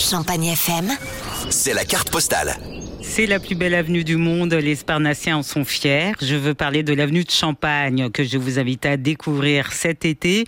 Champagne FM, C'est la carte postale. C'est la plus belle avenue du monde, les Sparnassiens en sont fiers. Je veux parler de l'avenue de Champagne que je vous invite à découvrir cet été.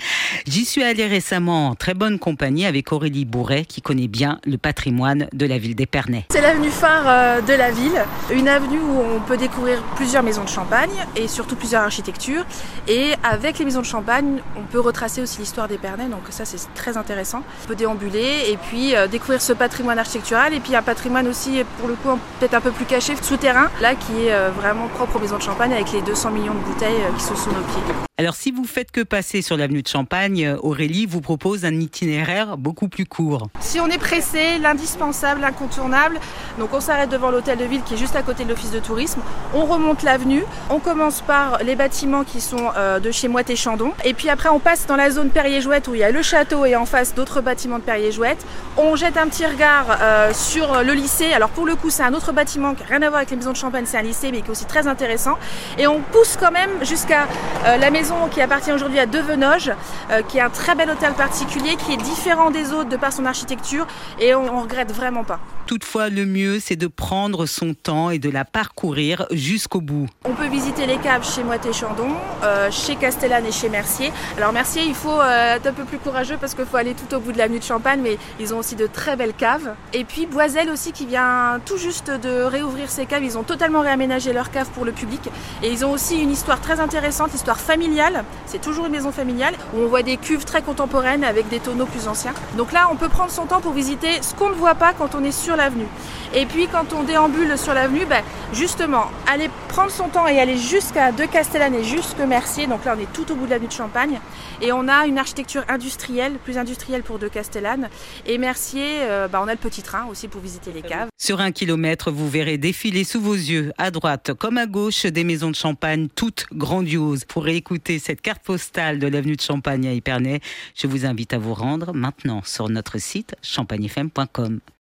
J'y suis allée récemment en très bonne compagnie avec Aurélie Bourret qui connaît bien le patrimoine de la ville d'Épernay. C'est l'avenue phare euh, de la ville, une avenue où on peut découvrir plusieurs maisons de champagne et surtout plusieurs architectures. Et avec les maisons de champagne, on peut retracer aussi l'histoire d'Épernay, donc ça c'est très intéressant. On peut déambuler et puis euh, découvrir ce patrimoine architectural et puis un patrimoine aussi pour le coup peut-être un peu plus caché, souterrain, là qui est euh, vraiment propre aux maisons de champagne avec les 200 millions de bouteilles euh, qui sont sous nos pieds. Alors si vous faites que passer sur l'avenue de Champagne, euh, Aurélie vous propose un itinéraire beaucoup plus court. Si on est pressé, l'indispensable, l'incontournable, donc on s'arrête devant l'hôtel de ville qui est juste à côté de l'office de tourisme, on remonte l'avenue, on commence par les bâtiments qui sont euh, de chez Moët et Chandon, et puis après on passe dans la zone Perrier-Jouette où il y a le château et en face d'autres bâtiments de Perrier-Jouette. On jette un petit regard euh, sur le lycée, alors pour le coup c'est un autre bâtiment qui n'a rien à voir avec les maisons de Champagne, c'est un lycée mais qui est aussi très intéressant, et on pousse quand même jusqu'à la maison qui appartient aujourd'hui à Devenoge, euh, qui est un très bel hôtel particulier, qui est différent des autres de par son architecture, et on, on regrette vraiment pas. Toutefois, le mieux, c'est de prendre son temps et de la parcourir jusqu'au bout. On peut visiter les caves chez Moët et Chandon, euh, chez Castellane et chez Mercier. Alors Mercier, il faut euh, être un peu plus courageux parce qu'il faut aller tout au bout de l'avenue de Champagne, mais ils ont aussi de très belles caves. Et puis Boiselle aussi qui vient tout juste de réouvrir ses caves. Ils ont totalement réaménagé leurs caves pour le public. Et ils ont aussi une histoire très intéressante, histoire familiale. C'est toujours une maison familiale où on voit des cuves très contemporaines avec des tonneaux plus anciens. Donc là, on peut prendre son temps pour visiter ce qu'on ne voit pas quand on est sur l'avenue. Et puis quand on déambule sur l'avenue, ben, justement, aller prendre son temps et aller jusqu'à De Castellane et jusque Mercier. Donc là, on est tout au bout de l'avenue de Champagne. Et on a une architecture industrielle, plus industrielle pour De Castellane. Et Mercier, euh, ben, on a le petit train aussi pour visiter les caves. Sur un kilomètre, vous verrez défiler sous vos yeux, à droite comme à gauche, des maisons de champagne toutes grandioses. Pour écouter cette carte postale de l'avenue de Champagne à Épernay, je vous invite à vous rendre maintenant sur notre site champagnefm.com.